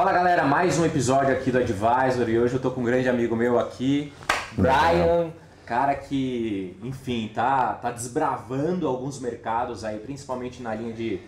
Fala galera, mais um episódio aqui do Advisor e hoje eu tô com um grande amigo meu aqui, Brian, cara que, enfim, tá, tá desbravando alguns mercados aí, principalmente na linha de,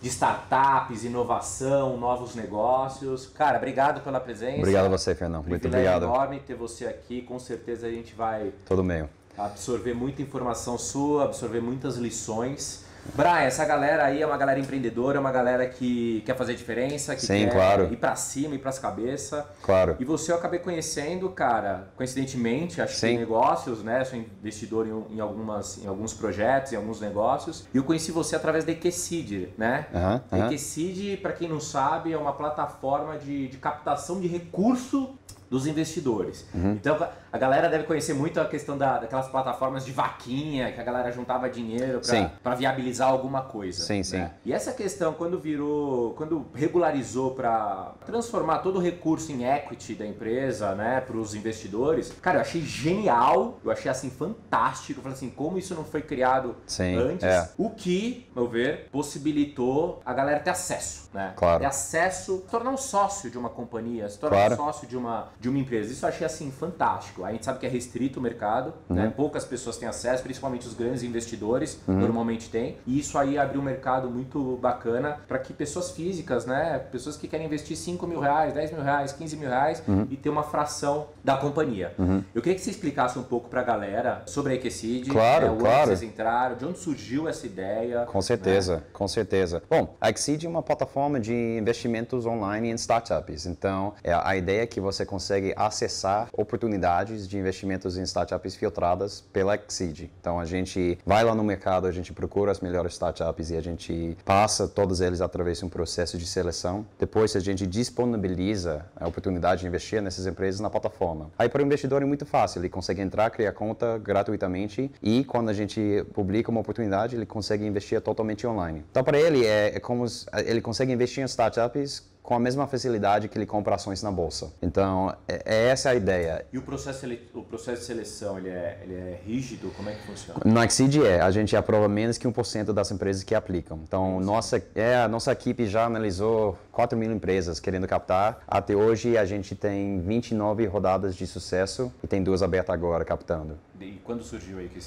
de startups, inovação, novos negócios. Cara, obrigado pela presença. Obrigado a você, Fernando. Muito obrigado. É enorme ter você aqui, com certeza a gente vai Todo meio. absorver muita informação sua, absorver muitas lições. Brian, essa galera aí é uma galera empreendedora, é uma galera que quer fazer diferença, que Sim, quer claro. ir pra cima, ir pras cabeças. Claro. E você eu acabei conhecendo, cara, coincidentemente, acho que Sim. em negócios, né? Sou investidor em, em algumas, em alguns projetos, em alguns negócios. E eu conheci você através da Equecid, né? A aham. Equecid, para quem não sabe, é uma plataforma de, de captação de recurso dos investidores. Uhum. Então a galera deve conhecer muito a questão da, daquelas plataformas de vaquinha, que a galera juntava dinheiro para viabilizar alguma coisa. Sim, né? sim. E essa questão, quando virou, quando regularizou para transformar todo o recurso em equity da empresa, né, para os investidores, cara, eu achei genial, eu achei assim fantástico. Eu falei assim, como isso não foi criado Sim, antes? é. O que, ao meu ver, possibilitou a galera ter acesso, né? Claro. Ter acesso, se tornar um sócio de uma companhia, se tornar Claro. um sócio de uma, de uma empresa. Isso eu achei assim fantástico. A gente sabe que é restrito o mercado, Uhum. né? Poucas pessoas têm acesso, principalmente os grandes investidores normalmente têm. E isso aí abriu um mercado muito bacana para que pessoas físicas, né? Pessoas que querem investir 5 mil reais, 10 mil reais, 15 mil reais Uhum. e ter uma fração da companhia. Eu queria que você explicasse um pouco para a galera sobre a Equecid, Claro, né, ano claro. vocês entraram, de onde surgiu essa ideia. Com certeza, com certeza. Bom, a Exceed é uma plataforma de investimentos online em startups. Então, é a ideia é que você consegue acessar oportunidades de investimentos em startups filtradas pela Exceed. Então, a gente vai lá no mercado, a gente procura as melhores startups e a gente passa todos eles através de um processo de seleção. Depois, a gente disponibiliza a oportunidade de investir nessas empresas na plataforma. Aí, para o investidor é muito fácil, ele consegue entrar, criar conta gratuitamente e quando a gente publica uma oportunidade, ele consegue investir totalmente online. Então, para ele, é, é como ele consegue investir em startups com a mesma facilidade que ele compra ações na bolsa. Então, é, é essa a ideia. E o processo, o processo de seleção, ele é, ele é rígido? Como é que funciona? No Exceed é, a gente aprova menos que 1% das empresas que aplicam. Então, nossa, é, a nossa equipe já analisou 4 mil empresas querendo captar. Até hoje, a gente tem 29 rodadas de sucesso e tem duas abertas agora captando. E quando surgiu aí que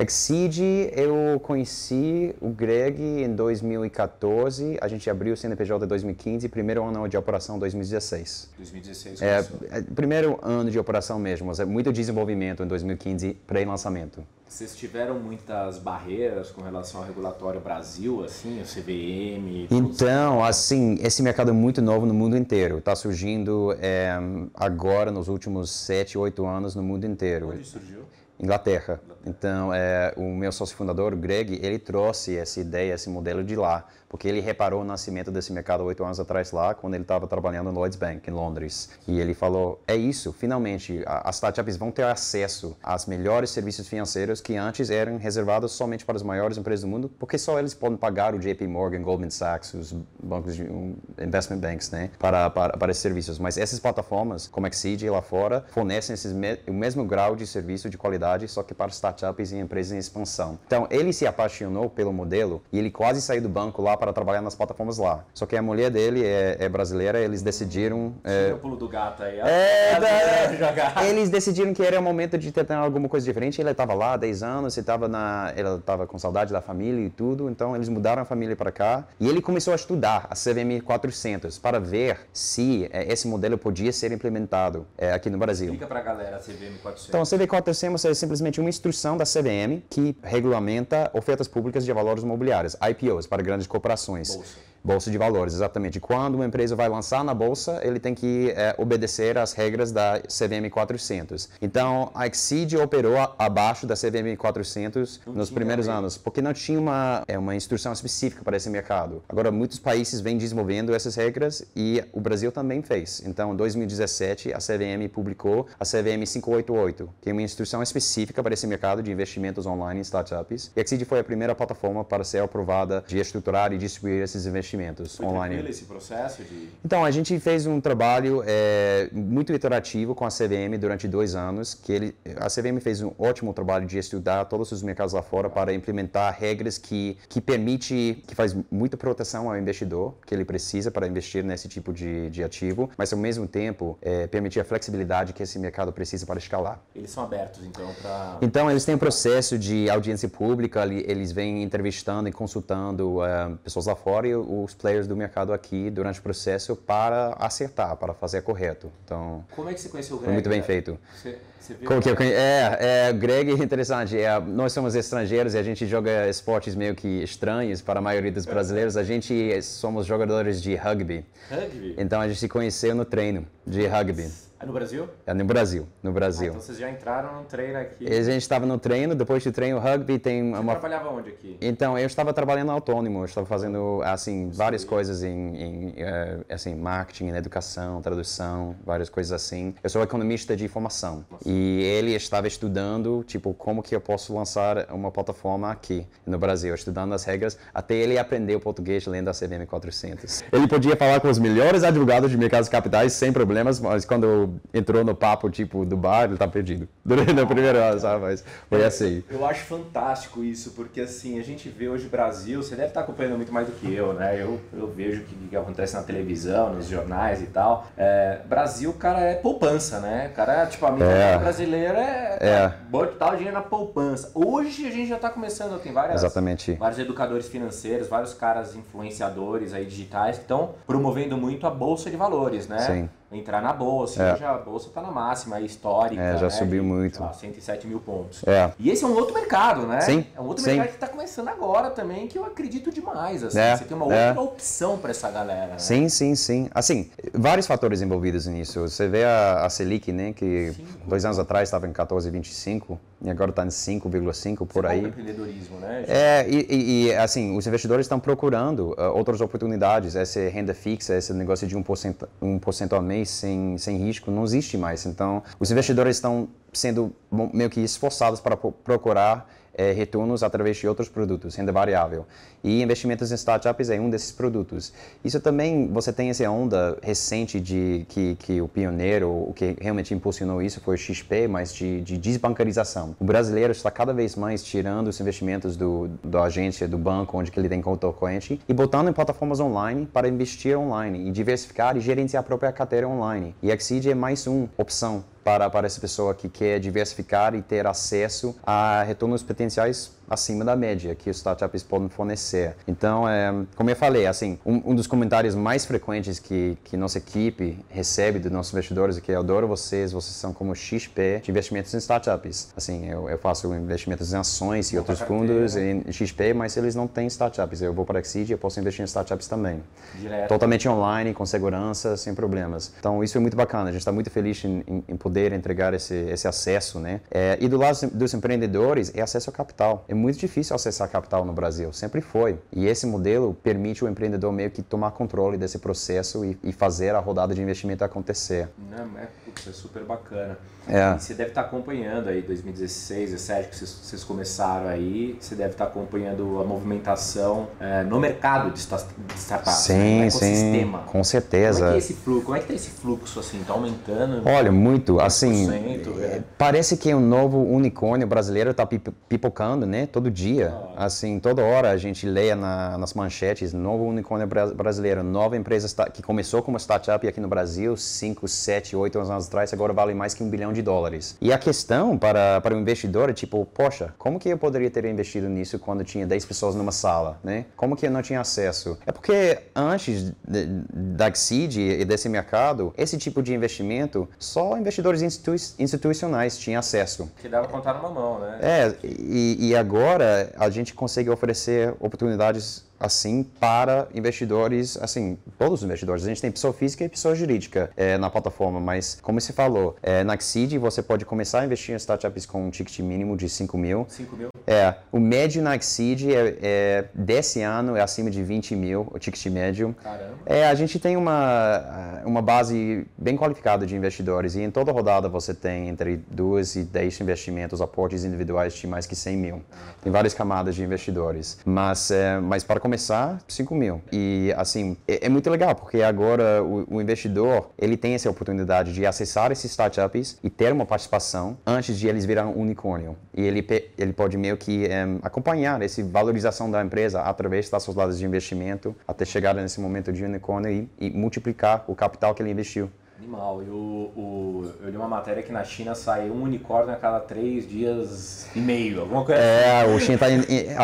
Exceed, eu conheci o Greg em 2014, a gente abriu o CNPJ em 2015, primeiro ano de operação 2016. 2016 É, é, primeiro ano de operação mesmo, mas é muito desenvolvimento em 2015, pré-lançamento. Vocês tiveram muitas barreiras com relação ao regulatório Brasil, assim, o CVM? Então, assim, esse mercado é muito novo no mundo inteiro. Está surgindo é, agora, nos últimos 7, 8 anos, no mundo inteiro. Onde surgiu? Inglaterra. Então, é, o meu sócio fundador, Greg, ele trouxe essa ideia, esse modelo de lá, porque ele reparou o nascimento desse mercado oito anos atrás lá, quando ele estava trabalhando no Lloyds Bank, em Londres. E ele falou, é isso, finalmente, as startups vão ter acesso aos melhores serviços financeiros que antes eram reservados somente para as maiores empresas do mundo, porque só eles podem pagar o JP Morgan, Goldman Sachs, os bancos de um, investment banks, né, para, para, para esses serviços. Mas essas plataformas, como Exceed lá fora, fornecem esses me- o mesmo grau de serviço de qualidade, só que para startups e empresas em expansão. Então, ele se apaixonou pelo modelo e ele quase saiu do banco lá para trabalhar nas plataformas lá. Só que a mulher dele é, é brasileira, eles decidiram... é, o pulo do gato aí. é, da- jogar. eles decidiram que era o momento de tentar alguma coisa diferente. Ele estava lá há 10 anos, ele estava na, ele estava com saudade da família e tudo, então eles mudaram a família para cá e ele começou a estudar a CVM 400 para ver se eh, esse modelo podia ser implementado eh, aqui no Brasil. Explica pra galera a CVM 400. Então, a CV 400 é simplesmente uma instrução da CVM que regulamenta ofertas públicas de valores imobiliários, IPOs, para grandes corporações. Bolsa. Bolsa de valores, exatamente. Quando uma empresa vai lançar na bolsa, ele tem que eh, obedecer às regras da CVM 400. Então, a Exceed operou a- abaixo da CVM 400 Não nos primeiros anos, porque não tinha uma, é, uma instrução específica para esse mercado. Agora, muitos países vêm desenvolvendo essas regras e o Brasil também fez. Então, em 2017, a CVM publicou a CVM 588, que é uma instrução específica para esse mercado de investimentos online em startups. E a Exceed foi a primeira plataforma para ser aprovada de estruturar e distribuir esses investimentos investimentos Foi online. esse processo de... Então, a gente fez um trabalho é, muito iterativo com a CVM durante dois anos, que ele, a CVM fez um ótimo trabalho de estudar todos os mercados lá fora para implementar regras que, que permite, que faz muita proteção ao investidor que ele precisa para investir nesse tipo de, de ativo, mas ao mesmo tempo é, permitir a flexibilidade que esse mercado precisa para escalar. Eles são abertos, então, para... Então, eles têm um processo de audiência pública, eles vêm entrevistando e consultando uh, pessoas lá fora e os players do mercado aqui durante o processo para acertar, para fazer correto. Então, Como é que você conheceu o Greg? foi muito bem feito. Você, você viu Como que eu conhe... É, é, Greg é interessante. É, nós somos estrangeiros e a gente joga esportes meio que estranhos para a maioria dos brasileiros. A gente somos jogadores de rugby. Rugby? Então a gente se conheceu no treino de rugby. Ah, no Brasil? É no Brasil, no Ah, Brasil. então vocês já entraram num treino aqui. E a gente estava no treino, depois do treino rugby tem Você uma trabalhava onde aqui? Então, eu estava trabalhando autônomo, eu estava fazendo, assim, várias coisas em, em eh, assim, marketing, em educação, tradução, várias coisas assim. Eu sou economista de formação e ele estava estudando, tipo, como que eu posso lançar uma plataforma aqui no Brasil, estudando as regras, até ele aprender o português lendo a CVM 400. Ele podia falar com os melhores advogados de mercados capitais sem problemas, mas quando entrou no papo, tipo, do bar, ele tá perdido. Durante a primeira hora, sabe? Mas foi assim. Eu acho fantástico isso, porque assim, a gente vê hoje o Brasil, você deve estar acompanhando muito mais do que eu, né? Eu, eu vejo o que, que acontece na televisão, nos jornais e tal. É, Brasil, cara, é poupança, né? Cara, tipo, a mentalidade É. brasileira é, É. botar o dinheiro na poupança. Hoje a gente já está começando, tem várias, Exatamente. vários educadores financeiros, vários caras influenciadores aí digitais que estão promovendo muito a bolsa de valores, né? Sim. Entrar na bolsa, É. hoje a bolsa está na máxima histórica. É, já né? subiu muito. lá, 107 mil pontos. É. E esse é um outro mercado, né? Sim, É um outro sim. mercado que está começando agora também, que eu acredito demais. Assim. É, Você tem uma é. outra opção para essa galera. Né? Sim, sim, sim. Assim, vários fatores envolvidos nisso. Você vê a, a Selic, né, que dois anos atrás estava em 14,25 e agora está em 5,5 por Bom aí. empreendedorismo, né? É, e, e- e, assim, os investidores estão procurando uh, outras oportunidades. Essa renda fixa, esse negócio de 1%, 1% ao mês sem, sem risco, não existe mais. Então, os investidores estão sendo meio que esforçados para pro- procurar eh, retornos através de outros produtos, renda variável. E investimentos em startups é um desses produtos. Isso também, você tem essa onda recente de que, que o pioneiro, o que realmente impulsionou isso foi o XP, mas de, de desbancarização. O brasileiro está cada vez mais tirando os investimentos do, da agência, do banco, onde que ele tem conta corrente, e botando em plataformas online para investir online e diversificar e gerenciar a própria carteira online. E a Exceed é mais uma opção para, para essa pessoa que quer diversificar e ter acesso a retornos potenciais acima da média que os startups podem fornecer. Então, é, como eu falei, assim, um, um dos comentários mais frequentes que, que nossa equipe recebe dos nossos investidores é que eu adoro vocês, vocês são como XP de investimentos em startups. Assim, eu, eu faço investimentos em ações e outros fundos em XP, mas eles não têm startups. Eu vou para a Exceed e eu posso investir em startups também. Direto. Totalmente online, com segurança, sem problemas. Então, isso é muito bacana. A gente está muito feliz em, em- poder entregar esse, esse acesso, né? É, e do lado dos empreendedores, é acesso ao capital. É muito difícil acessar capital no Brasil, sempre foi. E esse modelo permite o empreendedor meio que tomar controle desse processo e, e fazer a rodada de investimento acontecer. Né? É, putz, é super bacana. É. E você deve estar acompanhando aí 2016, 2017, que vocês, vocês começaram aí. Você deve estar acompanhando a movimentação é, no mercado de, sta- de startups, né? Sim, no sim, com Como é certeza. que é esse fluxo? Como é que tá esse fluxo assim? Tá aumentando? Olha, muito, assim, 10%, é. parece que um novo unicórnio brasileiro está pipocando, né, todo dia, assim, toda hora a gente lê na- nas manchetes, novo unicórnio bra- brasileiro, nova empresa que começou como startup aqui no Brasil, 5, 7, 8 anos atrás, agora vale mais que um bilhão de dólares. E a questão para, para o investidor é tipo, poxa, como que eu poderia ter investido nisso quando tinha 10 pessoas numa sala, né? Como que eu não tinha acesso? É porque antes de- da Exceed e desse mercado, esse tipo de investimento, só investidores institui- institucionais tinham acesso. Que dava contar numa mão, né? É, e, e agora a gente consegue oferecer oportunidades assim para investidores, assim, todos os investidores. A gente tem pessoa física e pessoa jurídica é, na plataforma, mas como você falou, é, na Exceed você pode começar a investir em startups com um ticket mínimo de 5 mil. 5 mil. É, o médio na Exceed é, é, desse ano é acima de 20 mil, o ticket médio. Caramba. É, a gente tem uma, uma base bem qualificada de investidores e em toda rodada você tem entre 2 e 10 investimentos, aportes individuais de mais que 100 mil. Tem várias camadas de investidores. Mas, é, mas para começar, 5 mil. E assim, é, é muito legal porque agora o, o, investidor ele tem essa oportunidade de acessar esses startups e ter uma participação antes de eles virarem um unicórnio. E ele, ele pode meio que é, acompanhar essa valorização da empresa através das rodadas de investimento até chegar nesse momento de unicórnio e, e multiplicar o capital que ele investiu. Animal. Eu, o, eu li uma matéria que na China sai um unicórnio a cada três dias e meio, alguma coisa É, assim. o China tá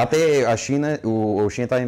até a China, o, o China está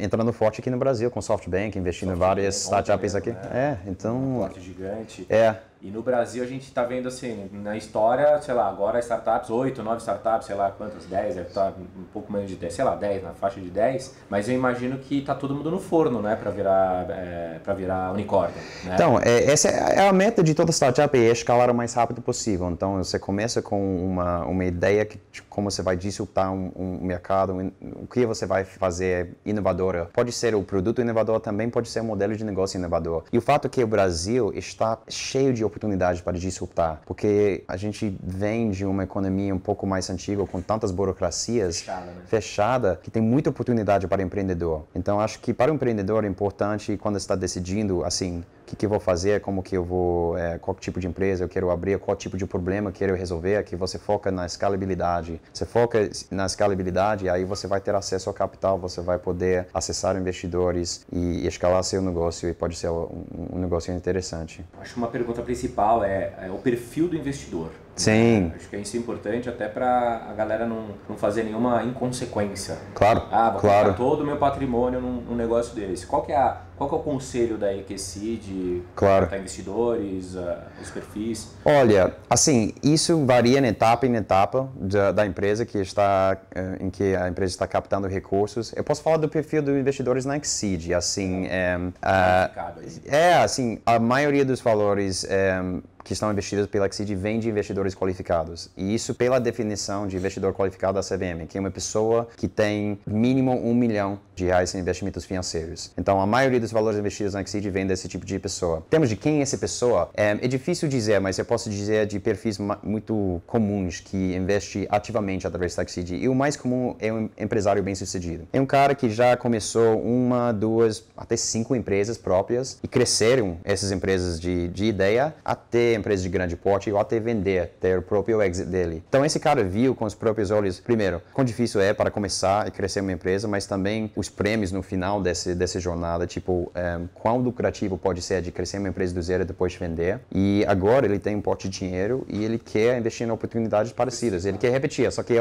entrando forte aqui no Brasil com SoftBank, investindo em várias startups aqui. Né? É, então. Um forte gigante. É. E no Brasil a gente está vendo assim, na história, sei lá, agora startups, 8, 9 startups, sei lá quantas, 10, deve estar tá um pouco menos de 10, sei lá, 10, na faixa de 10, mas eu imagino que está todo mundo no forno, né, para virar, é, virar unicórnio. Né? Então, é, essa é a meta de toda startup, é escalar o mais rápido possível. Então, você começa com uma, uma ideia de como você vai disruptar um, um mercado, um, o que você vai fazer inovadora. Pode ser o produto inovador, também pode ser o modelo de negócio inovador. E o fato é que o Brasil está cheio de oportunidade para disruptar, porque a gente vem de uma economia um pouco mais antiga, com tantas burocracias fechada, né? fechada que tem muita oportunidade para o empreendedor. Então, acho que para o empreendedor é importante, quando está decidindo, assim, que, que eu vou fazer, como que eu vou, é, qual tipo de empresa eu quero abrir, qual tipo de problema eu quero resolver, que você foca na escalabilidade. Você foca na escalabilidade, aí você vai ter acesso ao capital, você vai poder acessar investidores e, escalar seu negócio e pode ser um, um negócio interessante. Acho uma pergunta principal é, é o perfil do investidor. Sim. Acho que isso é importante até para a galera não, não fazer nenhuma inconsequência. Claro. Ah, vou claro. todo o meu patrimônio num, num, negócio desse. Qual que é, a, qual que é o conselho da EQC claro. para investidores, os perfis? Olha, assim, isso varia em etapa em etapa da, da empresa que está, eh, em que a empresa está captando recursos. Eu posso falar do perfil dos investidores na Exceed, assim, é, uh, é, assim, a maioria dos valores é, que estão investidas pela Exceed vem de investidores qualificados. E isso pela definição de investidor qualificado da CVM, que é uma pessoa que tem mínimo um milhão de reais em investimentos financeiros. Então, a maioria dos valores investidos na Exceed vem desse tipo de pessoa. Em termos de quem é essa pessoa, é, é difícil dizer, mas eu posso dizer de perfis muito comuns que investe ativamente através da Exceed. E o mais comum é um empresário bem-sucedido. É um cara que já começou uma, duas, até cinco empresas próprias e cresceram essas empresas de, de ideia até empresa de grande porte ou até vender, ter o próprio exit dele. Então esse cara viu com os próprios olhos, primeiro, quão difícil é para começar e crescer uma empresa, mas também os prêmios no final desse, dessa jornada, tipo, um, eh, quão lucrativo pode ser de crescer uma empresa do zero e depois vender. E agora ele tem um porte de dinheiro e ele quer investir em oportunidades parecidas. Ele quer repetir, só que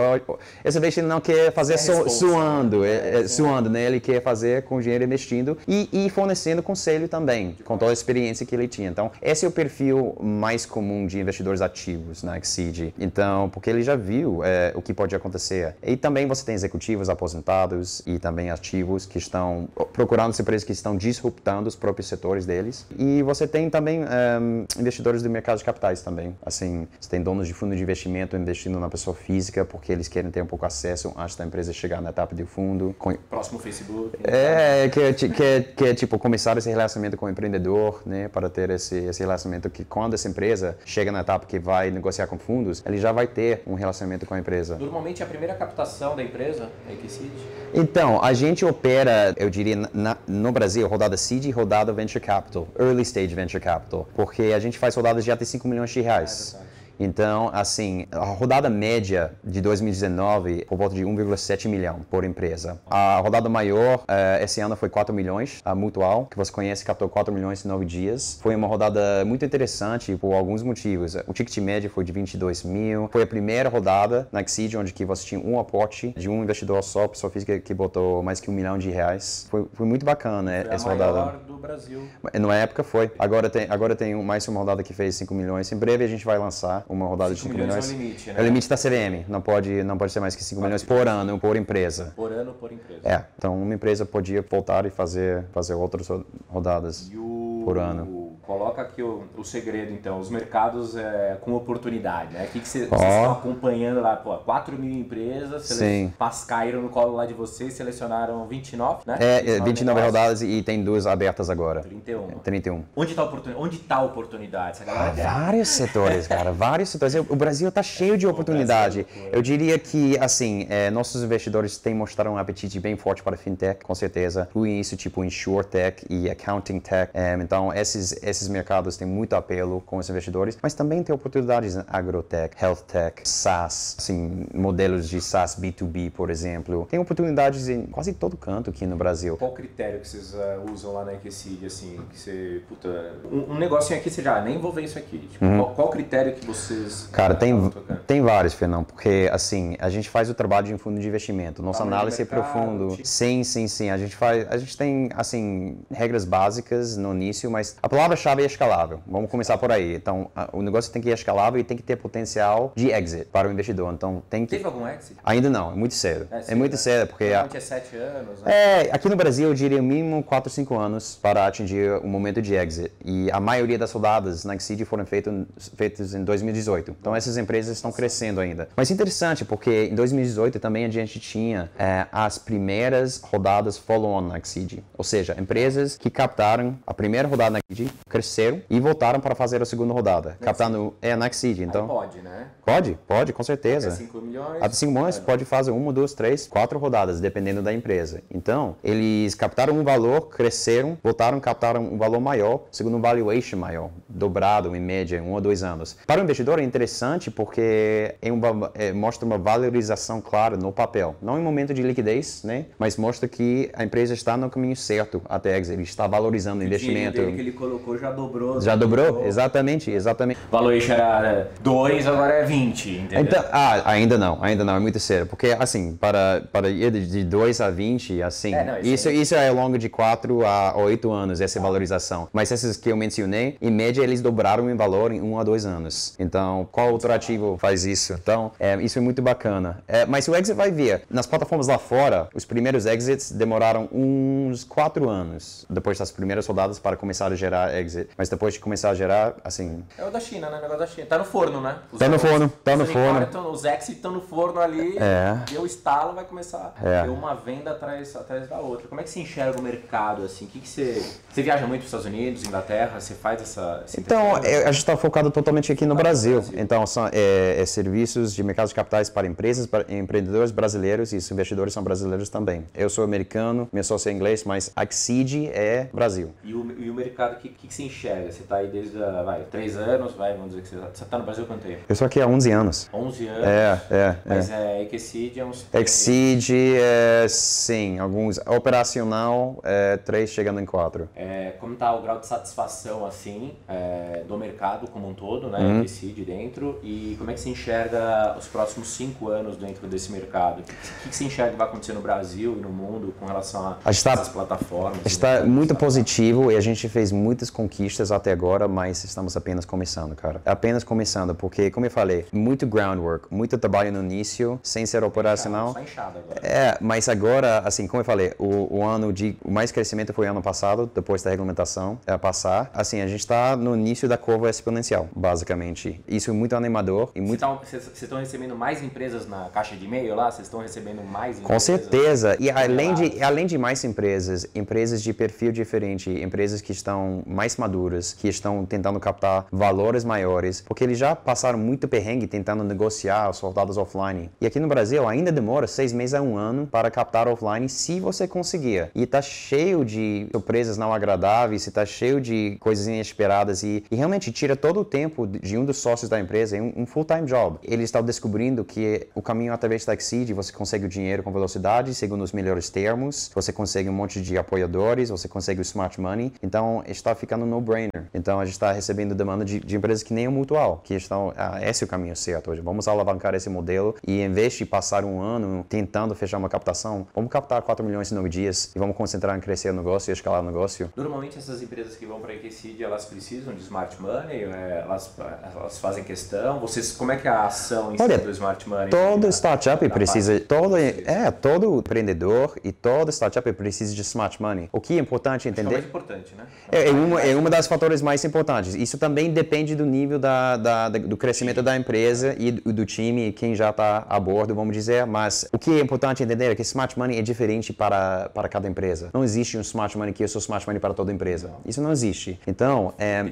essa vez ele não quer fazer é su, suando, é, é, suando, né? Ele quer fazer com dinheiro investindo e, e fornecendo conselho também, com toda a experiência que ele tinha. Então, esse é o perfil mais comum de investidores ativos na Exceed. Então, porque ele já viu é, o que pode acontecer. E também você tem executivos aposentados e também ativos que estão procurando empresas que estão disruptando os próprios setores deles. E você tem também um, investidores do mercado de capitais também. Assim, você tem donos de fundo de investimento investindo na pessoa física porque eles querem ter um pouco acesso antes da empresa chegar na etapa de fundo. Com... Próximo Facebook. É, que, é, que, é, que é tipo começar esse relacionamento com o empreendedor, né, para ter esse, esse relacionamento que quando essa empresa chega na etapa que vai negociar com fundos, ele já vai ter um relacionamento com a empresa. Normalmente a primeira captação da empresa é que seed? Então, a gente opera, eu diria, na, no Brasil, rodada seed e rodada venture capital, early stage venture capital, porque a gente faz rodadas de até 5 milhões de reais. É então, assim, a rodada média de 2019 por volta de 1,7 milhão por empresa. A rodada maior uh, esse ano foi 4 milhões, a Mutual, que você conhece, captou 4 milhões em 9 dias. Foi uma rodada muito interessante por alguns motivos. O ticket médio foi de 22 mil. Foi a primeira rodada na Exceed, onde que você tinha um aporte de um investidor só, pessoa física que botou mais que um milhão de reais. Foi, foi muito bacana foi essa a rodada. do Brasil. Na época foi. Agora tem, agora tem mais uma rodada que fez 5 milhões. Em breve a gente vai lançar uma rodada de 5 milhões. É o limite, né? É o limite da CVM, não pode, não pode ser mais que 5 milhões por ano, por empresa. Por ano, por empresa. É, então uma empresa podia voltar e fazer, fazer outras rodadas o, por ano. Coloca aqui o, o segredo, então. Os mercados é, com oportunidade, né? O que, que você, oh. vocês estão acompanhando lá? Pô, 4 mil empresas, Sim. caíram no colo lá de vocês, selecionaram 29, né? É, 29, 29 rodadas e tem duas abertas agora. 31. 31. Onde está a oportunidade? Onde tá a oportunidade? Ah, vários setores, cara. vários setores. O Brasil está cheio de oportunidade. Eu diria que, assim, é, nossos investidores têm mostrado um apetite bem forte para fintech, com certeza. O início, tipo, insurtech e accounting tech. É, então, esses, esses mercados têm muito apelo com os investidores, mas também tem oportunidades em agrotech, health tech, SaaS, assim, modelos de SaaS B2B, por exemplo. Tem oportunidades em quase todo canto aqui no Brasil. Qual critério que vocês uh, usam lá na Equicid, assim, que você, puta, um, um negocinho aqui você já, nem vou ver isso aqui. Tipo, uhum. qual, qual, critério que vocês... Cara, tem, tem vários, Fernão, porque, assim, a gente faz o trabalho de um fundo de investimento. Nossa análise é profundo. Tipo... Sim, sim, sim. A gente faz, a gente tem, assim, regras básicas no início, mas a palavra-chave é escalável. Vamos começar por aí. Então, a, o negócio tem que ir escalável e tem que ter potencial de exit para o investidor. Então, tem que... Teve algum exit? Ainda não, é muito cedo. É, é muito né? cedo, porque... Normalmente é sete anos, né? É, aqui no Brasil eu diria mínimo 4, 5 anos para atingir o momento de exit. E a maioria das rodadas na Exceed foram feitas em 2018. Então essas empresas estão crescendo ainda. Mas interessante, porque em 2018 também a gente tinha é, as primeiras rodadas follow-on na Exceed. Ou seja, empresas que captaram a primeira rodada na Exceed, cresceram e voltaram para fazer a segunda rodada. Captando é na Exceed. Então, Aí pode, né? Pode, pode, com certeza. Até 5 milhões. Até 5 milhões, pode fazer uma, duas, três, quatro rodadas, dependendo da empresa. Então, eles captaram um valor, cresceram, voltaram, captaram um valor maior, segundo um valuation maior, dobrado em média, um ou dois anos. Para o investidor é interessante porque é uma, é, mostra uma valorização clara no papel. Não em momento de liquidez, né? Mas mostra que a empresa está no caminho certo até exit, ele está valorizando o, o investimento. O que ele colocou já dobrou. Já dobrou? Exatamente, exatamente. Valuation era 2, agora é 20, entendeu? Então, ah, ainda não, ainda não, é muito cedo. Porque, assim, para, para ir de 2 a 20, assim, é, não, isso, isso, isso é ao longo de 4 a 8 anos, essa ah. valorização. Mas esses que eu mencionei, em média, eles dobraram em valor em 1 a 2 anos. Então, qual outro ativo faz isso? Então, é, isso é muito bacana. É, mas o exit vai vir. Nas plataformas lá fora, os primeiros exits demoraram uns 4 anos, depois das primeiras rodadas, para começar a gerar Mas depois de começar a gerar, assim... É o da China, né? O negócio da China. Tá no forno, né? Os tá no forno, tá no forno. Tão, os exits estão no forno ali, é. deu estalo, vai começar é. ter uma venda atrás, atrás da outra. Como é que você enxerga o mercado, assim? O que, que você... Você viaja muito para os Estados Unidos, Inglaterra, você faz essa... Então, é, a gente está focado totalmente aqui no ah, Brasil. Brasil. Então, são é, é, serviços de mercado de capitais para empresas, para empreendedores brasileiros e os investidores são brasileiros também. Eu sou americano, meu sócio é inglês, mas a Exceed é Brasil. E o, e o mercado, o que, que, você enxerga? Você está aí desde, vai, três anos, vai, vamos dizer que você está no Brasil quanto tempo? Eu estou aqui há 11 anos. 11 anos? É, é. Mas é, é Exceed é uns... Exceed é, sim, alguns. Operacional, é, três chegando em quatro. É, como está o grau de satisfação, assim, é, do mercado como um todo, né? Uhum. Exceed dentro. E como é que você enxerga os próximos cinco anos dentro desse mercado? O que, que, que você enxerga que vai acontecer no Brasil e no mundo com relação a, a está, essas plataformas? Está muito positivo e a gente fez muitas conquistas até agora, mas estamos apenas começando, cara. Apenas começando, porque, como eu falei, muito groundwork, muito trabalho no início, sem ser operacional. Só inchado agora. É, mas agora, assim, como eu falei, o, o ano de o mais crescimento foi ano passado, depois da regulamentação é, passar. Assim, a gente está no início da curva exponencial, basicamente. Isso é muito animador e muito. Vocês estão recebendo mais empresas na caixa de e-mail lá? Vocês estão recebendo mais? Com certeza. E além de, além de mais empresas, empresas de perfil diferente, empresas que estão mais maduras, que estão tentando captar valores maiores, porque eles já passaram muito perrengue tentando negociar os soldados offline. E aqui no Brasil ainda demora seis meses a um ano para captar offline se você conseguir. E está cheio de surpresas não agradáveis, está cheio de coisas inesperadas e, e, realmente tira todo o tempo de um dos sócios da empresa, um, um full-time job. Eles estão descobrindo que o caminho através da Exceed, você consegue o dinheiro com velocidade, segundo os melhores termos, você consegue um monte de apoiadores, você consegue o smart money, então está ficando no-brainer. Então a gente está recebendo demanda de, de, empresas que nem o Mutual, que estão, ah, esse é o caminho certo hoje. Vamos alavancar esse modelo e em vez de passar um ano tentando fechar uma captação, vamos captar 4 milhões em 9 dias e vamos concentrar em crescer o negócio e escalar o negócio. Normalmente essas empresas que vão para a Equicid, elas precisam de smart money, é, elas, elas fazem questão, vocês, como é é que é a ação em Olha, do Smart Money? Todo Na- startup na precisa, parte- todo, é, todo empreendedor e todo startup precisa de smart money. O que é importante é entender mais importante, né? é, é uma, é uma das fatores mais importantes. Isso também depende do nível da, da- da- do crescimento da empresa e do, do time, quem já está a bordo, vamos dizer. Mas o que é importante entender é que smart money é diferente para, para cada empresa. Não existe um smart money que eu sou smart money para toda empresa. Isso não existe. Então, é?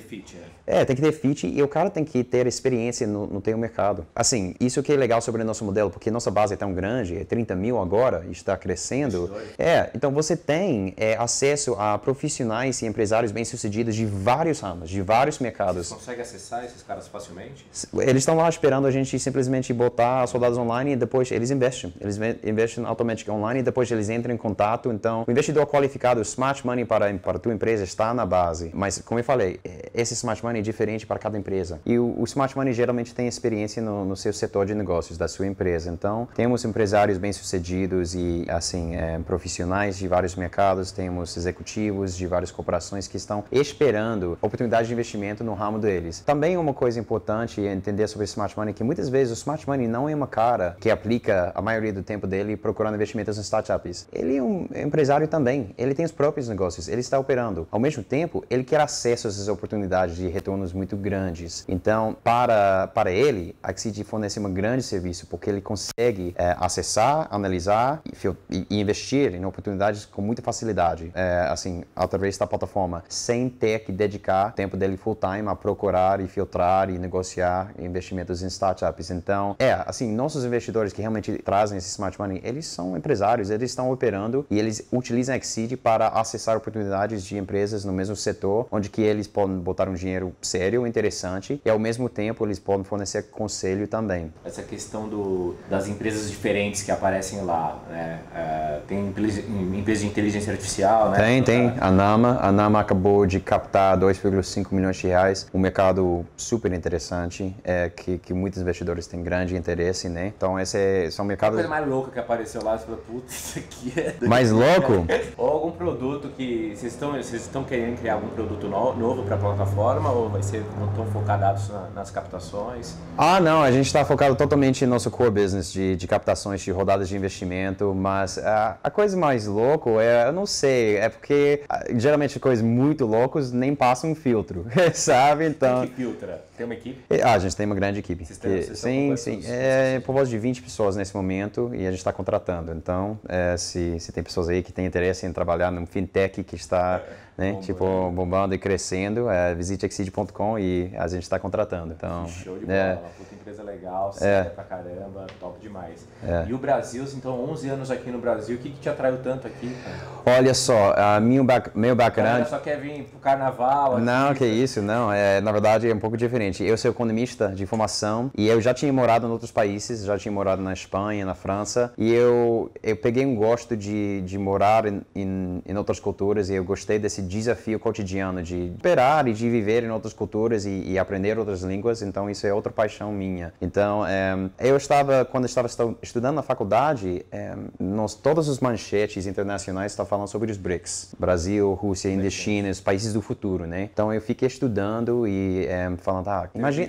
É, tem que ter fit e o cara tem que ter experiência no, no teu mercado. Assim, isso que é legal sobre o nosso modelo, porque nossa base é tão grande, é 30 mil agora está crescendo. É, então você tem é, acesso a profissionais e empresários bem-sucedidos de vários ramos, de vários Você mercados. consegue acessar esses caras facilmente? Eles estão lá esperando a gente simplesmente botar soldados online e depois eles investem. Eles ve- investem automaticamente online e depois eles entram em contato. Então, o investidor qualificado, o smart money para, para a tua empresa está na base. Mas, como eu falei, eh, esse smart money é diferente para cada empresa. E o, o smart money geralmente tem experiência no, no seu setor de negócios da sua empresa. Então, temos empresários bem-sucedidos e, assim, eh, profissionais de vários mercados, temos executivos de várias corporações que estão esperando oportunidades de investimento no ramo deles. Também uma coisa importante é entender sobre smart money que muitas vezes o smart money não é uma cara que aplica a maioria do tempo dele procurando investimentos em startups. Ele é um empresário também. Ele tem os próprios negócios. Ele está operando. Ao mesmo tempo, ele quer acesso a essas oportunidades de retornos muito grandes. Então, para para ele, a Xceed fornece um grande serviço porque ele consegue eh, acessar, analisar e, e- investir em oportunidades com muita facilidade, eh, assim, através da plataforma, sem ter que dedicar tempo dele full time a procurar e filtrar e negociar investimentos em startups. Então, é, assim, nossos investidores que realmente trazem esse smart money, eles são empresários, eles estão operando e eles utilizam a Exceed para acessar oportunidades de empresas no mesmo setor, onde que eles podem botar um dinheiro sério, interessante, e ao mesmo tempo eles podem fornecer conselho também. Essa questão do, das empresas diferentes que aparecem lá, né? É, tem empresa empresa de inteligência artificial, né? Tem, tem. A Nama, a Nama acabou de captar 2,5 milhões de reais, um mercado super interessante, é, que, que muitos investidores têm grande interesse, né? Então esse é, são A mercados coisa mais louca que apareceu lá, você falou, putz, isso aqui é... mais louco. Ou algum produto que vocês estão, vocês estão querendo criar algum produto no- novo para a plataforma ou vai ser não tão focados na- nas captações? Ah, não, a gente está focado totalmente no nosso core business de, de captações, de rodadas de investimento, mas ah, a coisa mais louco é, eu não sei, é porque ah, geralmente coisas muito loucas nem passam um filtro, sabe? Então, Quem que filtra? Tem uma equipe? Ah, a gente tem uma grande equipe. Vocês têm- vocês sim, sim. É por volta de 20 pessoas nesse momento e a gente está contratando. Então, é, se, se tem pessoas aí que têm interesse em trabalhar num fintech que está né, bombando. tipo, bombando e crescendo, é, visite exceed.com e a gente está contratando. Então, Show de bola, é, puta empresa legal, séria pra caramba, top demais. E o Brasil, então 11 anos aqui no Brasil, o que, que te atraiu tanto aqui? cara? olha só, a meu, back, meu background... só quer vir pro carnaval. Não, aqui, que isso, não. É, na verdade, é um pouco diferente. Eu sou economista de formação e eu já tinha morado em outros países, já tinha morado na Espanha, na França, e eu, eu peguei um gosto de, de morar em, em, em outras culturas e eu gostei desse desafio cotidiano de operar e de viver em outras culturas e, e aprender outras línguas, então isso é outra paixão minha. Então, é, eu estava, quando estava estu- estudando na faculdade, é, nos, todas as manchetes internacionais estavam falando sobre os BRICS, Brasil, Rússia, Índia, China, os países do futuro, né? Então eu fiquei estudando e é, falando, ah, um imagina,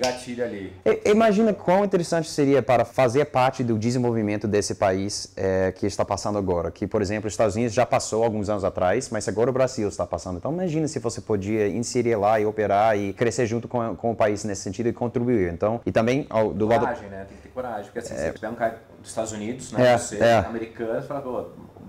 Imagina quão interessante seria para fazer parte do desenvolvimento desse país eh, que está passando agora. Que, por exemplo, os Estados Unidos já passou alguns anos atrás, mas agora o Brasil está passando. Então, imagina se você podia inserir lá e operar e crescer junto com, com o país nesse sentido e contribuir. Então, e também ao- do lado Coragem, né? Tem que ter coragem. Porque assim, você tiver um cara dos Estados Unidos, né? É, você, é. americano, você fala, pô,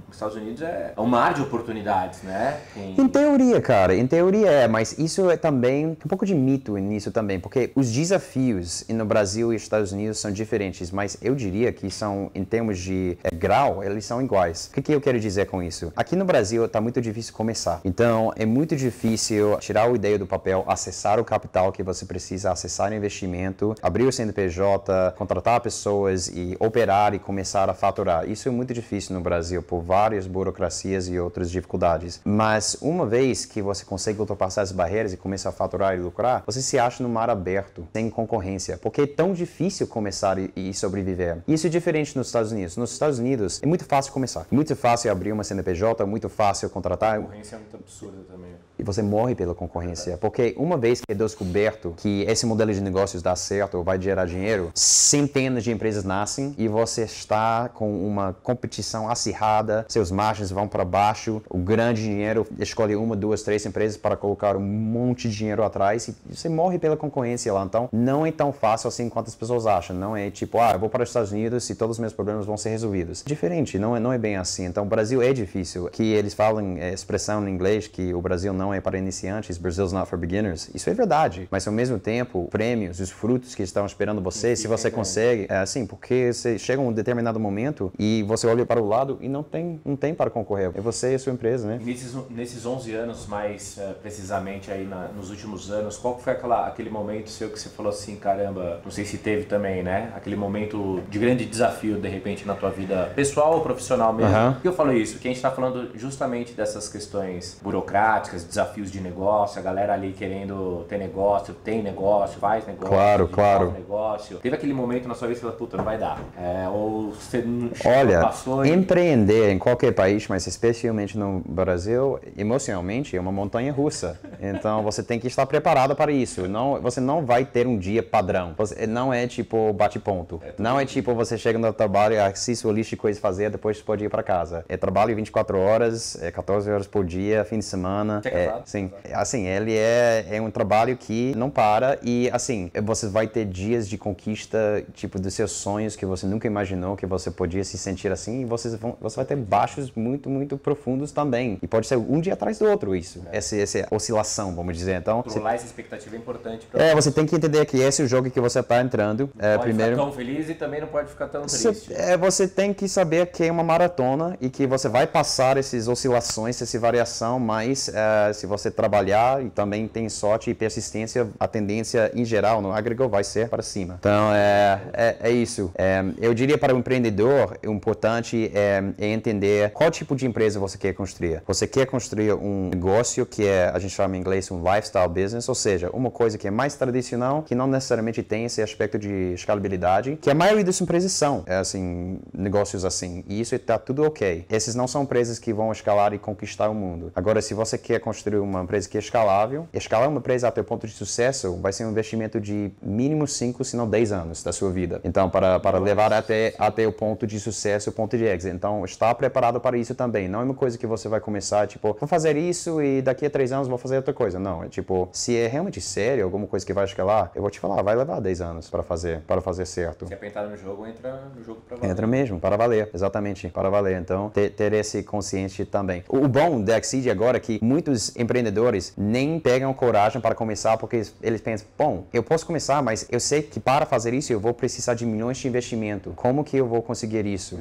os Estados Unidos é um mar de oportunidades, né? Em teoria, cara, em teoria é, mas isso é também um pouco de mito nisso também, porque os desafios no Brasil e Estados Unidos são diferentes, mas eu diria que são, em termos de é, grau, eles são iguais. O que, que eu quero dizer com isso? Aqui no Brasil está muito difícil começar, então é muito difícil tirar a ideia do papel, acessar o capital que você precisa, acessar investimento, abrir o CNPJ, contratar pessoas e operar e começar a faturar. Isso é muito difícil no Brasil por várias burocracias e outras dificuldades. Mas uma vez que você consegue ultrapassar as barreiras e começar a faturar e lucrar, você se acha no mar aberto, sem concorrência, porque é tão difícil começar e, sobreviver. Isso é diferente nos Estados Unidos. Nos Estados Unidos é muito fácil começar, muito fácil abrir uma CNPJ, muito fácil A contratar. concorrência é muito absurda também. E você morre pela concorrência. Porque uma vez que é descoberto que esse modelo de negócios dá certo, vai gerar dinheiro, centenas de empresas nascem e você está com uma competição acirrada, seus margens vão para baixo, o grande dinheiro escolhe uma, duas, três empresas para colocar um monte de dinheiro atrás e você morre pela concorrência lá. Então, não é tão fácil assim quanto as pessoas acham. Não é tipo, ah, eu vou para os Estados Unidos e todos os meus problemas vão ser resolvidos. Diferente, não é, não é bem assim. Então, o Brasil é difícil. Que eles falam é, expressão em inglês que o Brasil não é para iniciantes, Brazil's not for beginners. Isso é verdade. Mas, ao mesmo tempo, prêmios, os frutos que estão esperando você, se você consegue, é assim, porque você chega a um determinado momento e você olha para o lado e não tem, não tem para concorrer. É você e a sua empresa, né? Nesses, nesses 11 anos, mais uh, precisamente aí na, nos últimos anos, qual foi aquela, aquele momento seu que você falou assim, caramba, não sei se teve também, né? Aquele momento de grande desafio, de repente, na tua vida pessoal ou profissional mesmo. Uhum. Por que eu falo isso? Que a gente está falando justamente dessas questões burocráticas, desafios de negócio, a galera ali querendo ter negócio, tem negócio, faz negócio. Claro, claro. Negócio. Teve aquele momento na sua vida que você falou, puta, não vai dar. É, ou você Olha, passou e... empreender em qualquer país, mas especialmente no Brasil, emocionalmente é uma montanha russa. Então você tem que estar preparado para isso. Não, você não vai ter um dia padrão. Você, não é tipo bate-ponto. É não é tipo você chega no trabalho, assiste sua lista de coisas a fazer, depois você pode ir para casa. É trabalho 24 horas, é 14 horas por dia, fim de semana. Você é, sim. Assim, ele é, é um trabalho que não para e assim, você vai ter dias de conquista, tipo, dos seus sonhos que você nunca imaginou que você podia se sentir assim e você, vão, você vai ter baixos muito, muito profundos também. E pode ser um dia atrás do outro isso. É. Essa, essa oscilação, vamos dizer. Então, Controlar você, essa expectativa é importante. Pra é, você tem que entender que esse é o jogo que você está entrando. Não é, pode primeiro, ficar tão feliz e também não pode ficar tão triste. Você, é, você tem que saber que é uma maratona e que você vai passar essas oscilações, essa variação, mas é, se você trabalhar e também tem sorte e persistência, a tendência em geral no agregou vai ser para cima. Então é, é, é isso. É, eu diria para o empreendedor, o importante é, é, entender qual tipo de empresa você quer construir. Você quer construir um negócio que é, a gente chama em inglês, um lifestyle business, ou seja, uma coisa que é mais tradicional, que não necessariamente tem esse aspecto de escalabilidade, que a maioria das empresas são, é, assim, negócios assim. E isso está tudo ok. Esses não são empresas que vão escalar e conquistar o mundo. Agora, se você quer construir uma empresa que é escalável, escalar uma empresa até o ponto de sucesso vai ser um investimento de mínimo 5, se não 10 anos da sua vida. Então, para, para levar até, até o ponto de sucesso, o ponto de exit. Então, está preparado para isso também. Não é uma coisa que você vai começar, tipo, vou fazer isso e daqui a 3 anos vou fazer outra coisa. Não, é tipo, se é realmente sério, alguma coisa que vai escalar, eu vou te falar, vai levar 10 anos para fazer, para fazer certo. Se é no jogo, entra no jogo para valer. Entra mesmo, para valer, exatamente, para valer. Então, ter, ter esse consciente também. O bom da Exceed agora é que muitos empreendedores nem pegam coragem para começar porque eles pensam, bom, eu posso começar, mas eu sei que para fazer isso eu vou precisar de milhões de investimento. Como que eu vou conseguir isso?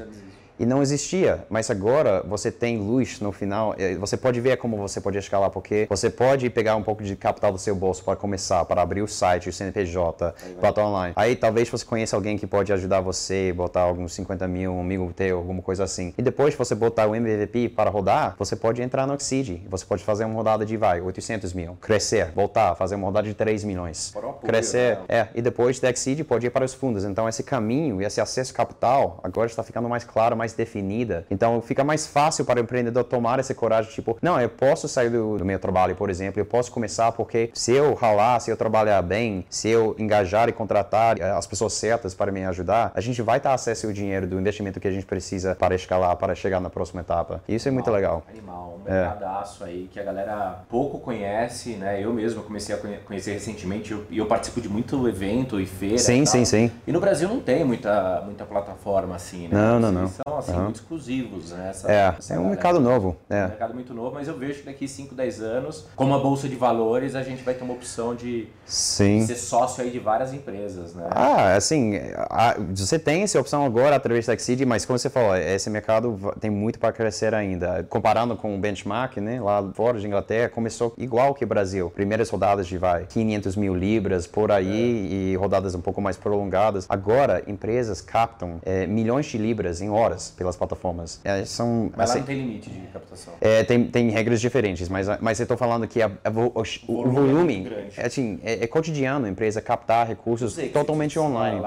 E não existia. Mas agora você tem luz no final. Você pode ver como você pode escalar, porque você pode pegar um pouco de capital do seu bolso para começar, para abrir o site, o CNPJ, plata online. Aí talvez você conheça alguém que pode ajudar você, botar alguns 50 mil, um amigo teu, alguma coisa assim. E depois você botar o MVP para rodar, você pode entrar no Exceed. Você pode fazer uma rodada de, vai, 800 mil. Crescer, voltar, fazer uma rodada de 3 milhões. Crescer, né? é. E depois do Exceed pode ir para os fundos. Então esse caminho e esse acesso capital agora está ficando mais claro, mais mais definida. Então fica mais fácil para o empreendedor tomar essa coragem, tipo, não, eu posso sair do, do meu trabalho, por exemplo, eu posso começar porque se eu ralar, se eu trabalhar bem, se eu engajar e contratar eh, as pessoas certas para me ajudar, a gente vai ter acesso ao dinheiro do investimento que a gente precisa para escalar, para chegar na próxima etapa. E isso é muito legal. Animal, um mercadaço é. aí que a galera pouco conhece, né? Eu mesmo comecei a conhecer recentemente e eu, eu, participo de muito evento e feira. Sim, sim, sim. E no Brasil não tem muita, muita plataforma assim, né? Não, não, não. São assim, uhum. muito exclusivos, né? Essa, é, essa é um mercado novo. É. é um mercado muito novo, mas eu vejo que daqui 5, 10 anos, como a Bolsa de Valores, a gente vai ter uma opção de, Sim. ser sócio aí de várias empresas, né? Ah, assim, a, você tem essa opção agora através da Exceed, mas como você falou, esse mercado tem muito para crescer ainda. Comparando com o benchmark, né, lá fora de Inglaterra, começou igual que o Brasil. Primeiras rodadas de, vai, 500 mil libras por aí é. e rodadas um pouco mais prolongadas. Agora, empresas captam é, milhões de libras em horas pelas plataformas. É, são, mas assim, lá não tem limite de captação. É, tem, tem regras diferentes, mas, mas eu estou falando que a, a, o, o, o, volume, é, assim, é, é, cotidiano a empresa captar recursos totalmente online.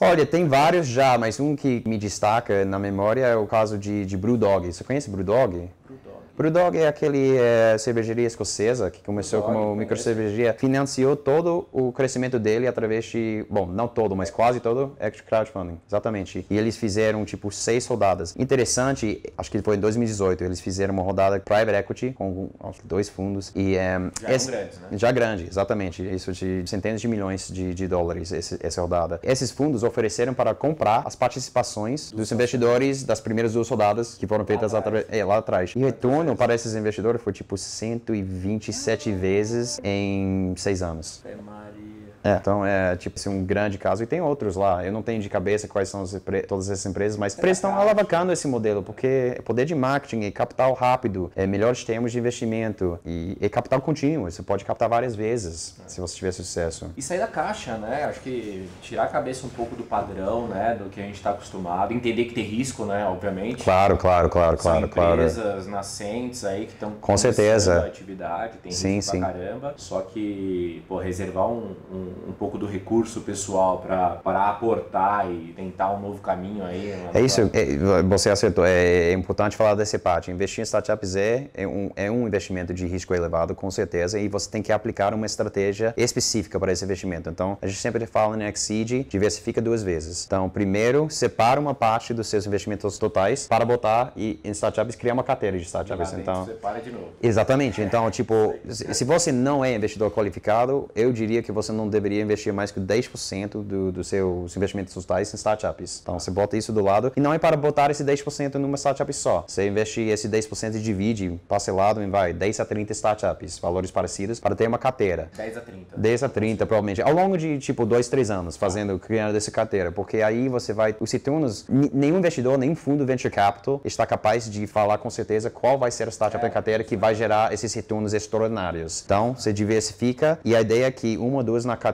Olha, tem vários já, mas um que me destaca na memória é o caso de, de Brewdog. Você conhece Brewdog? Brewdog é aquele é, cervejaria escocesa que começou Brewdog, como microcervejaria, financiou todo o crescimento dele através de, bom, não todo, mas quase todo, extra crowdfunding, exatamente. E eles fizeram tipo seis rodadas. Interessante, acho que foi em 2018, eles fizeram uma rodada private equity com dois fundos e é, já esse, grandes, né? Já grande, exatamente, isso de centenas de milhões de, de dólares esse, essa rodada. Esses fundos ofereceram para comprar as participações dos investidores das primeiras duas rodadas que foram feitas lá, é, lá atrás. E o retorno para esses investidores foi tipo 127 vezes em seis anos. É Maria. É, então é tipo assim, um grande caso. E tem outros lá. Eu não tenho de cabeça quais são todas essas empresas, mas eles estão alavancando esse modelo, porque poder de marketing e capital rápido, é melhores termos de investimento e, e capital contínuo. Você pode captar várias vezes é. se você tiver sucesso. E sair da caixa, né? Acho que tirar a cabeça um pouco do padrão, né? Do que a gente está acostumado. Entender que tem risco, né? Obviamente. Claro, claro, claro, São claro. empresas claro. nascentes aí que estão com certeza a atividade, tem sim, risco sim. pra caramba. Só que, pô, reservar um, um um pouco do recurso pessoal para aportar e tentar um novo caminho aí. É isso, é, você acertou. É, é, importante falar desse parte. Investir em startups é, é, um, é um investimento de risco elevado, com certeza, e você tem que aplicar uma estratégia específica para esse investimento. Então, a gente sempre fala no Exceed, diversifica duas vezes. Então, primeiro, separa uma parte dos seus investimentos totais para botar e, em startups, criar uma carteira de startups. Então, separa de novo. Exatamente. Então, tipo, se você não é investidor qualificado, eu diria que você não deveria investir mais que 10% do, dos seus investimentos totais em startups. Então você bota isso do lado e não é para botar esse 10% numa startup só. Você investe esse 10% e divide parcelado em vai 10 a 30 startups, valores parecidos, para ter uma carteira. 10 a 30. 10 a 30, provavelmente. Ao longo de tipo 2, 3 anos fazendo, criando essa carteira. Porque aí você vai. Os retornos, nenhum investidor, nenhum fundo venture capital está capaz de falar com certeza qual vai ser a startup é, carteira que vai gerar esses retornos extraordinários. Então, você diversifica e a ideia é que uma ou duas na carteira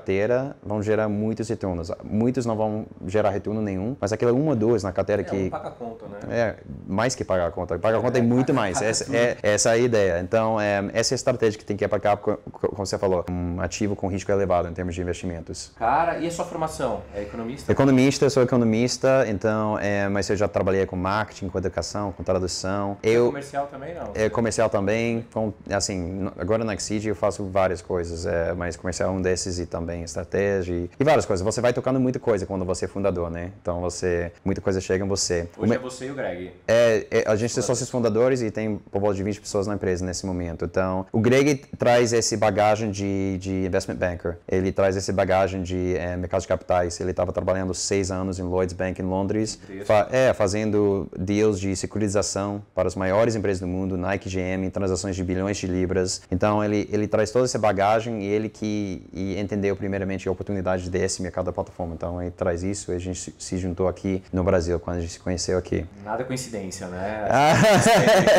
vão gerar muitos retornos. Muitos não vão gerar retorno nenhum, mas aquela uma ou duas na carteira é, que... Um paga a conta, né? É, mais que pagar a conta. Pagar a conta é, é muito mais. Essa é, essa é a ideia. Então, é, essa é a estratégia que tem que aplicar, como você falou, um ativo com risco elevado em termos de investimentos. Cara, e a sua formação? É economista? Economista, sou economista, então, é, mas eu já trabalhei com marketing, com educação, com tradução. Eu, é comercial também, não? É comercial também. Com, assim, agora na Exceed eu faço várias coisas, é, mas comercial é um desses e também estratégia e, e, várias coisas. Você vai tocando muita coisa quando você é fundador, né? Então você, muita coisa chega em você. Hoje é você e o Greg. É, é a gente é sócios fundadores e tem por volta de 20 pessoas na empresa nesse momento. Então, o Greg traz esse bagagem de, de investment banker. Ele traz esse bagagem de é, mercado de capitais. Ele estava trabalhando seis anos em Lloyd's Bank em Londres, fa é, fazendo deals de securitização para as maiores empresas do mundo, Nike, GM, transações de bilhões de libras. Então, ele, ele traz toda essa bagagem e ele que e entendeu primeiramente a oportunidade desse mercado da plataforma. Então, ele traz isso e a gente se juntou aqui no Brasil, quando a gente se conheceu aqui. Nada coincidência, né?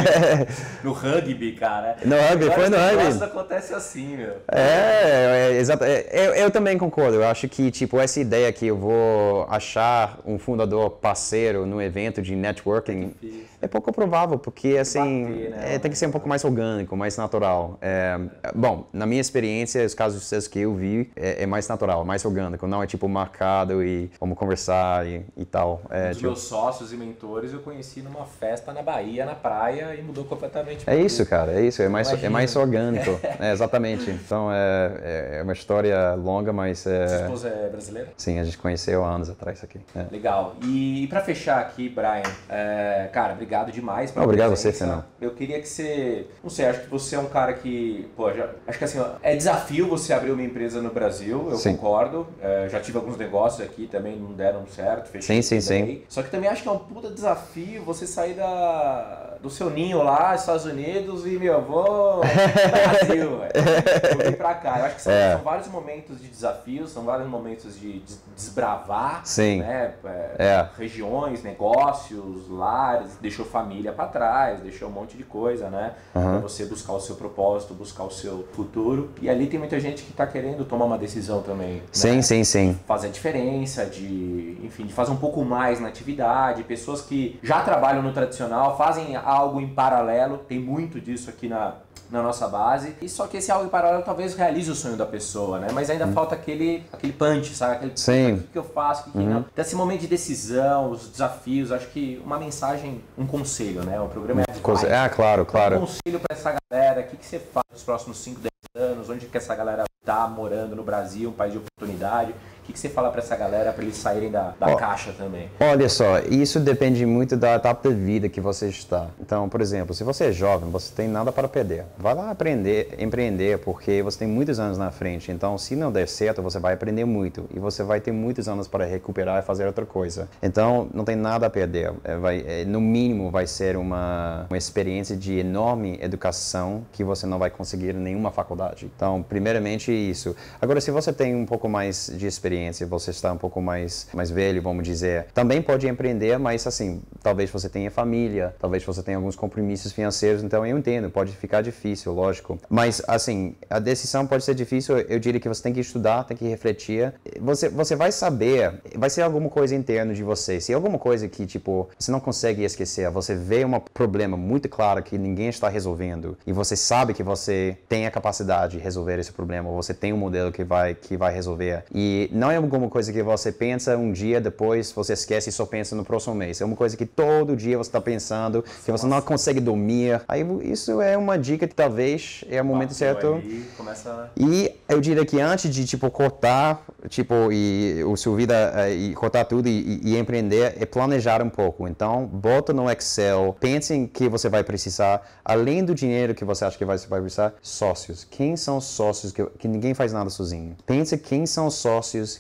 no rugby, cara. No rugby, foi no rugby. Acontece assim, meu. É, é exato. É, eu, eu também concordo. Eu acho que, tipo, essa ideia que eu vou achar um fundador parceiro no evento de networking é, é pouco provável, porque, assim, bater, né? é, tem que ser um pouco mais orgânico, mais natural. É, bom, na minha experiência, os casos de sucesso que eu vi, é, é mais natural, mais orgânico. Não é, tipo, marcado e vamos conversar e, e tal. É, um tipo... meus sócios e mentores eu conheci numa festa na Bahia, na praia, e mudou completamente. É isso, cara, é isso. É mais, é mais orgânico. é, exatamente. Então, é, é uma história longa, mas... É... Sua esposa é brasileira? Sim, a gente conheceu há anos atrás aqui. É. Legal. E, e para fechar aqui, Brian, é, cara, obrigado demais pela Obrigado presença. você, Fernando. Eu queria que você... Não sei, acho que você é um cara que... Pô, já, acho que assim, ó, é desafio você abrir uma empresa no Brasil, eu sim. concordo. É, já tive alguns negócios aqui também, não deram certo, fechei. Sim, sim, sim. Só que também acho que é um puta desafio você sair da, do seu ninho lá, Estados Unidos, e, meu, vou Brasil, vou vir pra cá. Eu acho que são, é. são, vários momentos de desafios, são vários momentos de desbravar Sim. Né, é, é. regiões, negócios, lares, deixou família para trás, deixou um monte de coisa, né? Uhum. Pra você buscar o seu propósito, buscar o seu futuro. E ali tem muita gente que tá querendo tomar uma decisão também. Sim, né? sim, sim. Fazer a diferença, de, enfim, de fazer um pouco mais na atividade. Pessoas que já trabalham no tradicional, fazem algo em paralelo, tem muito disso aqui na, na nossa base. E só que esse algo em paralelo talvez realize o sonho da pessoa, né? Mas ainda falta aquele, aquele punch, sabe? Aquele, Sim. O que, que eu faço? O que, que não? Desse momento de decisão, os desafios, acho que uma mensagem, um conselho, né? O programa é Advice. Ah, claro, Um claro. conselho para essa galera, o que, que você faz nos próximos 5, 10 anos? Onde que essa galera tá morando no Brasil, um país de oportunidade? O que, que você fala para essa galera para eles saírem da, da Ó. caixa também? Olha só, isso depende muito da etapa da vida que você está. Então, por exemplo, se você é jovem, você tem nada para perder. Vai lá aprender, empreender, porque você tem muitos anos na frente. Então, se não der certo, você vai aprender muito e você vai ter muitos anos para recuperar e fazer outra coisa. Então, não tem nada a perder. É, vai- é, no mínimo, vai ser uma, uma experiência de enorme educação que você não vai conseguir em nenhuma faculdade. Então, primeiramente isso. Agora, se você tem um pouco mais de experiência, você está um pouco mais mais velho, vamos dizer, também pode empreender, mas assim, talvez você tenha família, talvez você tenha alguns compromissos financeiros, então eu entendo, pode ficar difícil, lógico. Mas assim, a decisão pode ser difícil, eu diria que você tem que estudar, tem que refletir. Você você vai saber, vai ser alguma coisa interna de você. Se é alguma coisa que tipo, você não consegue esquecer, você vê um problema muito claro que ninguém está resolvendo e você sabe que você tem a capacidade de resolver esse problema, você tem um modelo que vai que vai resolver. E não é alguma coisa que você pensa um dia depois, você esquece e só pensa no próximo mês. É uma coisa que todo dia você está pensando, que você não consegue dormir. Aí isso é uma dica que talvez é o momento Bateu certo. ali, começa E eu diria que antes de tipo cortar, tipo e o sua vida eh, e cortar tudo e, e- empreender é planejar um pouco. Então bota no Excel, pense em que você vai precisar, além do dinheiro que você acha que vai, você vai precisar, sócios. Quem são os sócios que, que ninguém faz nada sozinho? Pense quem são os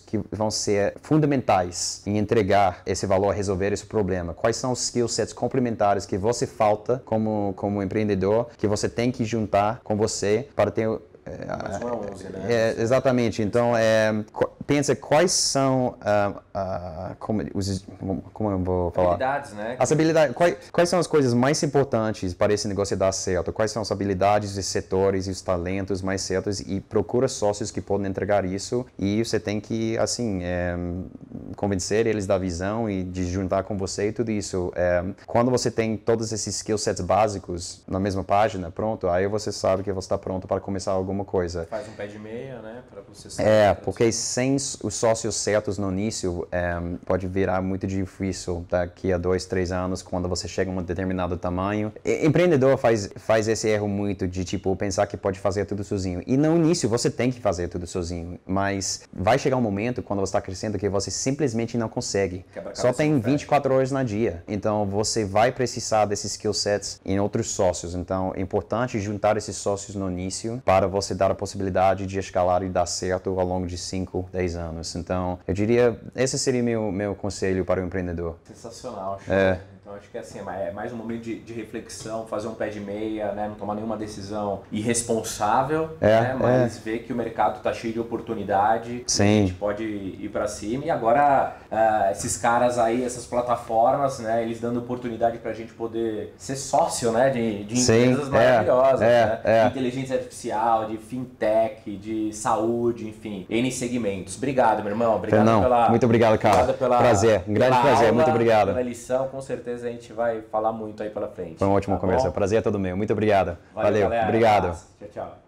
que vão ser fundamentais em entregar esse valor, resolver esse problema. Quais são os skill sets complementares que você falta como como empreendedor que você tem que juntar com você para ter mais um a 11, né? é, exatamente. Então, é, pensa quais são ah, ah, como, os, como eu vou falar? Habilidades, né? As habilidades, quais, quais são as coisas mais importantes para esse negócio dar certo? Quais são as habilidades e setores e os talentos mais certos? E procura sócios que podem entregar isso. E você tem que, assim, é, convencer eles da visão e de juntar com você e tudo isso. É, quando você tem todos esses skill sets básicos na mesma página, pronto, aí você sabe que você está pronto para começar alguma coisa. Faz um pé de meia, né? Para você É, porque sem os sócios certos no início, é, pode virar muito difícil daqui a dois, três anos, quando você chega a um determinado tamanho. E- empreendedor faz, faz esse erro muito de, tipo, pensar que pode fazer tudo sozinho. E no início você tem que fazer tudo sozinho, mas vai chegar um momento, quando você está crescendo, que você simplesmente não consegue. Só tem não fecha. 24 horas na dia. Então você vai precisar desses skill sets em outros sócios. Então é importante juntar esses sócios no início para você dar a possibilidade de escalar e dar certo ao longo de 5, 10 anos. Então eu diria, esse seria meu meu conselho para o empreendedor. Sensacional, show. É. Então acho que assim, é mais um momento de, de reflexão, fazer um pé de meia, né? Não tomar nenhuma decisão irresponsável, É, né? Mas ver que o mercado está cheio de oportunidade, que a Sim. gente pode ir para cima. E agora ah, esses caras aí, essas plataformas, né? Eles dando oportunidade para a gente poder ser sócio, né? De, de Sim, empresas é, maravilhosas, é, né? é. De inteligência artificial, de fintech, de saúde, enfim, N segmentos. Obrigado, meu irmão. Obrigado Fernão, pela muito obrigado, cara. obrigado pela Prazer, um grande prazer, aula, muito obrigado. Pela lição, com certeza a gente vai falar muito aí pela frente. Foi uma ótima tá conversa. bom? Prazer é todo meu. Muito obrigado. Valeu, Valeu. galera. Obrigado. Tchau, tchau.